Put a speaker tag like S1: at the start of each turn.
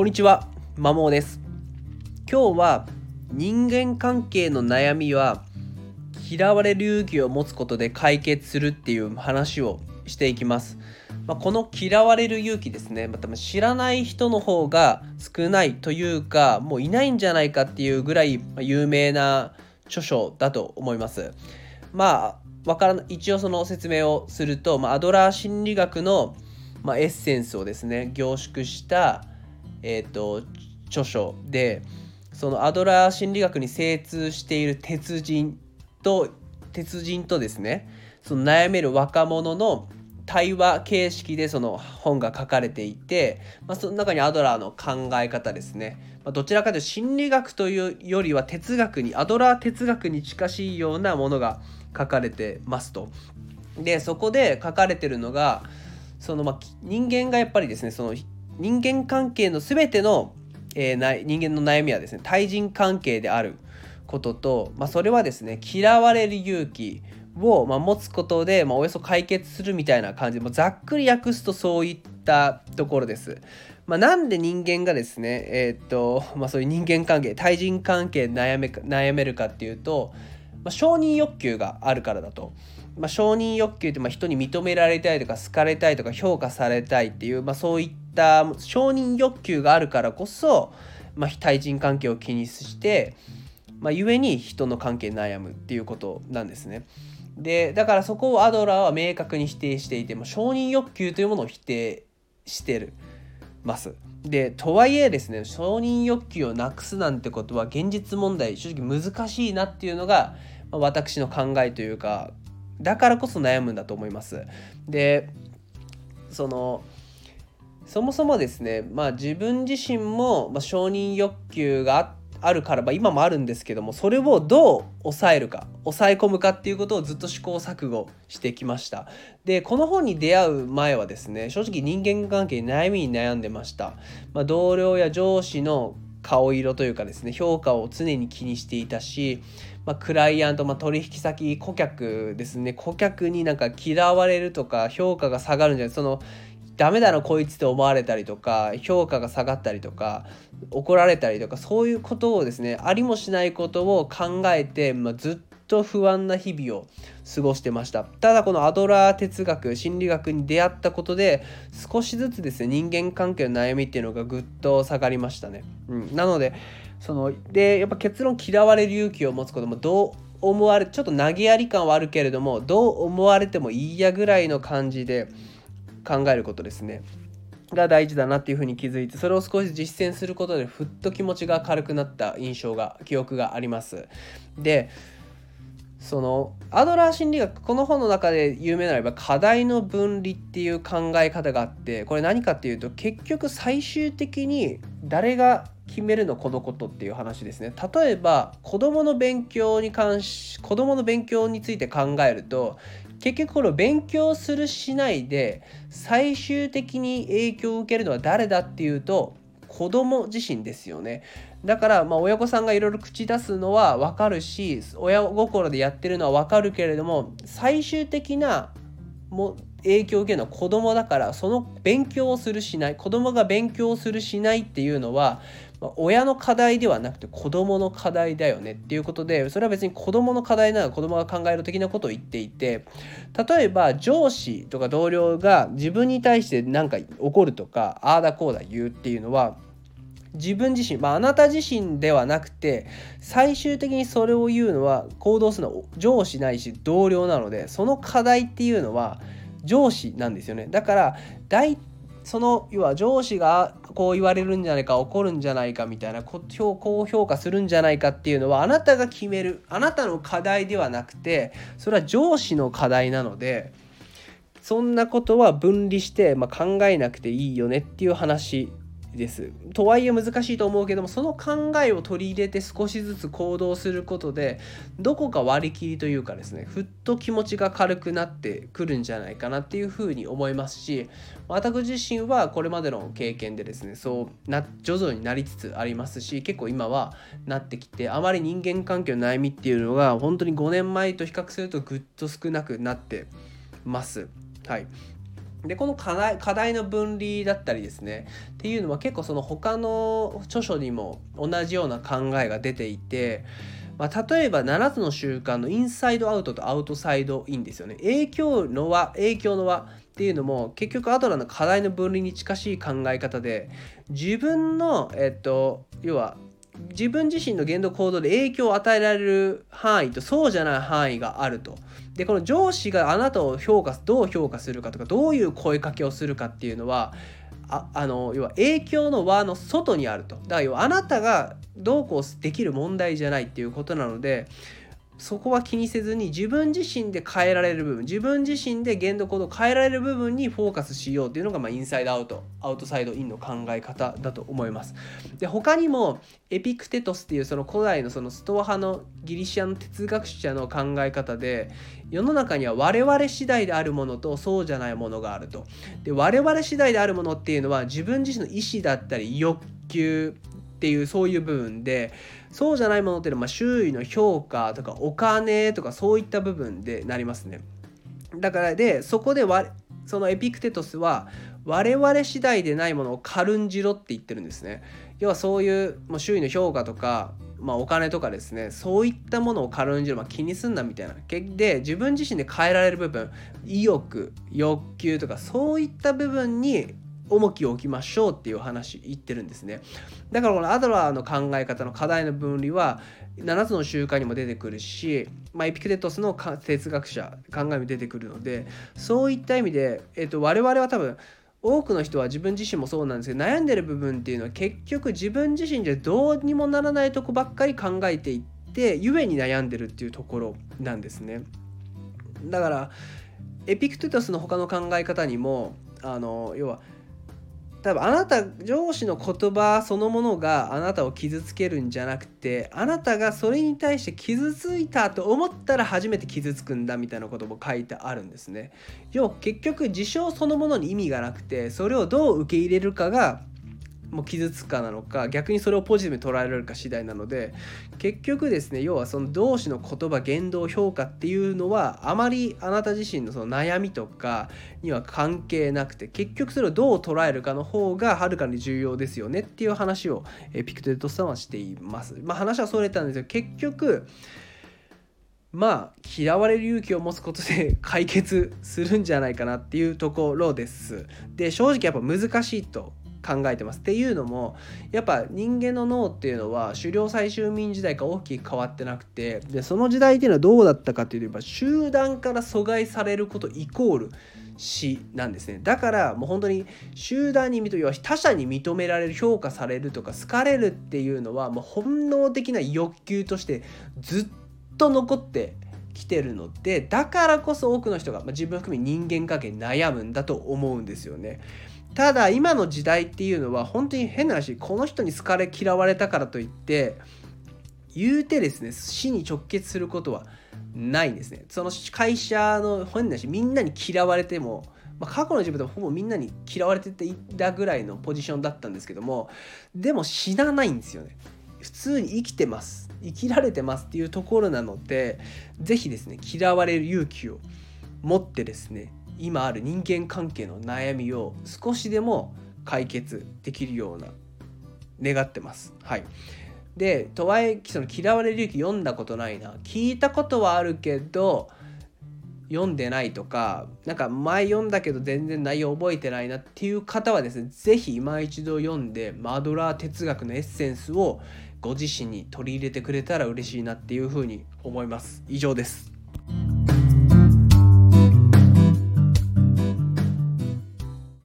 S1: こんにちは、まもです。今日は人間関係の悩みは嫌われる勇気を持つことで解決するっていう話をしていきます。まあ、この嫌われる勇気ですね、まあ、多分知らない人の方が少ないというか、もういないんじゃないかっていうぐらい有名な著書だと思います。まあ、わからな一応その説明をすると、まあ、アドラー心理学の、ま、エッセンスをですね凝縮した、えー、と著書でそのアドラー心理学に精通している鉄人と鉄人とですねその悩める若者の対話形式でその本が書かれていて、まあ、その中にアドラーの考え方ですね、まあ、どちらかというと心理学というよりは哲学にアドラー哲学に近しいようなものが書かれてますと。でそこで書かれてるのがそのまあ人間がやっぱりですねその人間関係の全ての、えー、人間の悩みはですね対人関係であることと、まあ、それはですね嫌われる勇気を、まあ、持つことで、まあ、およそ解決するみたいな感じで、ざっくり訳すとそういったところです。まあ、なんで人間がですね、えー、っとまあ、そういう人間関係対人関係悩め悩めるかっていうと、まあ、承認欲求があるからだと。まあ、承認欲求ってまあ人に認められたいとか好かれたいとか評価されたいっていう、まあ、そういった承認欲求があるからこそ、まあ、対人関係を気にして、まあ、故に人の関係に悩むっていうことなんですね。でだからそこをアドラーは明確に否定していても承認欲求というものを否定してるます。でとはいえですね承認欲求をなくすなんてことは現実問題正直難しいなっていうのが、私の考えというかだからこそ悩むんだと思います。でそのそもそもですねまあ自分自身も、まあ、承認欲求があるから、まあ、今もあるんですけどもそれをどう抑えるか抑え込むかっていうことをずっと試行錯誤してきました。でこの本に出会う前はですね正直人間関係悩みに悩んでました、まあ、同僚や上司の顔色というかですね評価を常に気にしていたし、まあ、クライアント、まあ、取引先顧客ですね顧客になんか嫌われるとか評価が下がるんじゃないそのダメだなこいつって思われたりとか評価が下がったりとか怒られたりとかそういうことをですねありもしないことを考えて、まあ、ずっと不安な日々を過ごしてました。ただこのアドラー哲学心理学に出会ったことで少しずつですね人間関係の悩みっていうのがぐっと下がりましたね、うん、なのでそのでやっぱ結論嫌われる勇気を持つこともどう思われちょっと投げやり感はあるけれどもどう思われてもいいやぐらいの感じで考えることですね。が大事だなっていうふうに気づいてそれを少し実践することでふっと気持ちが軽くなった印象が記憶があります。でそのアドラー心理学この本の中で有名なのは課題の分離っていう考え方があってこれ何かっていうと結局最終的に誰が決めるのこのことっていう話ですね。例えば子どもの勉強に関し子どもの勉強について考えると結局この勉強するしないで最終的に影響を受けるのは誰だっていうと子供自身ですよね。だからまあ親御さんがいろいろ口出すのは分かるし親心でやってるのは分かるけれども最終的なも影響を受けるのは子供だからその勉強をするしない子供が勉強をするしないっていうのは親の課題ではなくて子供の課題だよねっていうことでそれは別に子供の課題なら子供が考える的なことを言っていて例えば上司とか同僚が自分に対して何か怒るとかああだこうだ言うっていうのは自分自身、まあ、あなた自身ではなくて最終的にそれを言うのは行動するのは上司ないし同僚なのでその課題っていうのは上司なんですよね。だからその要は上司がこう言われるんじゃないか怒るんじゃないかみたいなこう評価するんじゃないかっていうのはあなたが決めるあなたの課題ではなくてそれは上司の課題なのでそんなことは分離して、まあ、考えなくていいよねっていう話です。とはいえ難しいと思うけどもその考えを取り入れて少しずつ行動することでどこか割り切りというかですねふっと気持ちが軽くなってくるんじゃないかなっていうふうに思いますし私自身はこれまでの経験でですねそうな徐々になりつつありますし結構今はなってきてあまり人間関係の悩みっていうのが本当に5年前と比較するとぐっと少なくなってます。はいでこの課題課題の分離だったりですねっていうのは結構その他の著書にも同じような考えが出ていて、まあ、例えば7つの習慣のインサイドアウトとアウトサイドインですよね。影響の輪影響の輪っていうのも結局アドラーの課題の分離に近しい考え方で自分のえっと要は自分自身の言動行動で影響を与えられる範囲とそうじゃない範囲があると。でこの上司があなたを評価どう評価するかとかどういう声かけをするかっていうのはああの要は影響の輪の外にあると。だから要はあなたがどうこうできる問題じゃないっていうことなのでそこは気にせずに自分自身で変えられる部分自分自身で言動行動を変えられる部分にフォーカスしようっていうのが、まあ、インサイドアウトアウトサイドインの考え方だと思います。で他にもエピクテトスっていうその古代のそのストア派のギリシアの哲学者の考え方で世の中には我々次第であるものとそうじゃないものがあると。で我々次第であるものっていうのは自分自身の意思だったり欲求っていうそういう部分でそうじゃないものっていうのはま周囲の評価とかお金とかそういった部分でなりますね。だからでそこでそのエピクテトスは我々次第でないものを軽んじろって言ってるんですね。要はそういうもう周囲の評価とか、まあ、お金とかですねそういったものを軽んじる、まあ、気にすんなみたいなで自分自身で変えられる部分意欲欲求とかそういった部分に重きを置きましょうっていう話言ってるんですね。だからこのアドラーの考え方の課題の分離は7つの習慣にも出てくるし、まあ、エピクテトスの哲学者考えも出てくるのでそういった意味で、えっと、我々は多分多くの人は自分自身もそうなんですけど悩んでる部分っていうのは結局自分自身じゃどうにもならないとこばっかり考えていって故に悩んでるっていうところなんですね。だからエピクテトスの他の考え方にもあの要は多分あなた上司の言葉そのものがあなたを傷つけるんじゃなくてあなたがそれに対して傷ついたと思ったら初めて傷つくんだみたいなことも書いてあるんですね。要は結局事象そのものに意味がなくてそれをどう受け入れるかがもう傷つくかなのか逆にそれをポジティブに捉えられるか次第なので結局ですね要はその同士の言葉言動評価っていうのはあまりあなた自身のその悩みとかには関係なくて結局それをどう捉えるかの方がはるかに重要ですよねっていう話をピクテトさんはしています。まあ、話はそれたんですけど結局まあ嫌われる勇気を持つことで 解決するんじゃないかなっていうところです。で正直やっぱ難しいと考えてます。っていうのもやっぱ人間の脳っていうのは狩猟採集民時代から大きく変わってなくてでその時代っていうのはどうだったかっていうと集団から阻害されることイコール死なんですねだからもう本当に集団に認め他者に認められる評価されるとか好かれるっていうのはもう本能的な欲求としてずっと残ってきてるのでだからこそ多くの人が、まあ、自分含め人間関係に悩むんだと思うんですよね。ただ今の時代っていうのは本当に変な話この人に好かれ嫌われたからといって言うてですね死に直結することはないんですね。その会社の変な話みんなに嫌われても、まあ、過去の自分でもほぼみんなに嫌われていたぐらいのポジションだったんですけどもでも死なないんですよね。普通に生きてます。生きられてますっていうところなので是非ですね嫌われる勇気を持ってですね今ある人間関係の悩みを少しでも解決できるような願ってます。はい、でとはいえその嫌われる勇気読んだことないな聞いたことはあるけど読んでないとかなんか前読んだけど全然内容覚えてないなっていう方はですね是非今一度読んでマドラー哲学のエッセンスをご自身に取り入れてくれたら嬉しいなっていうふうに思います。以上です。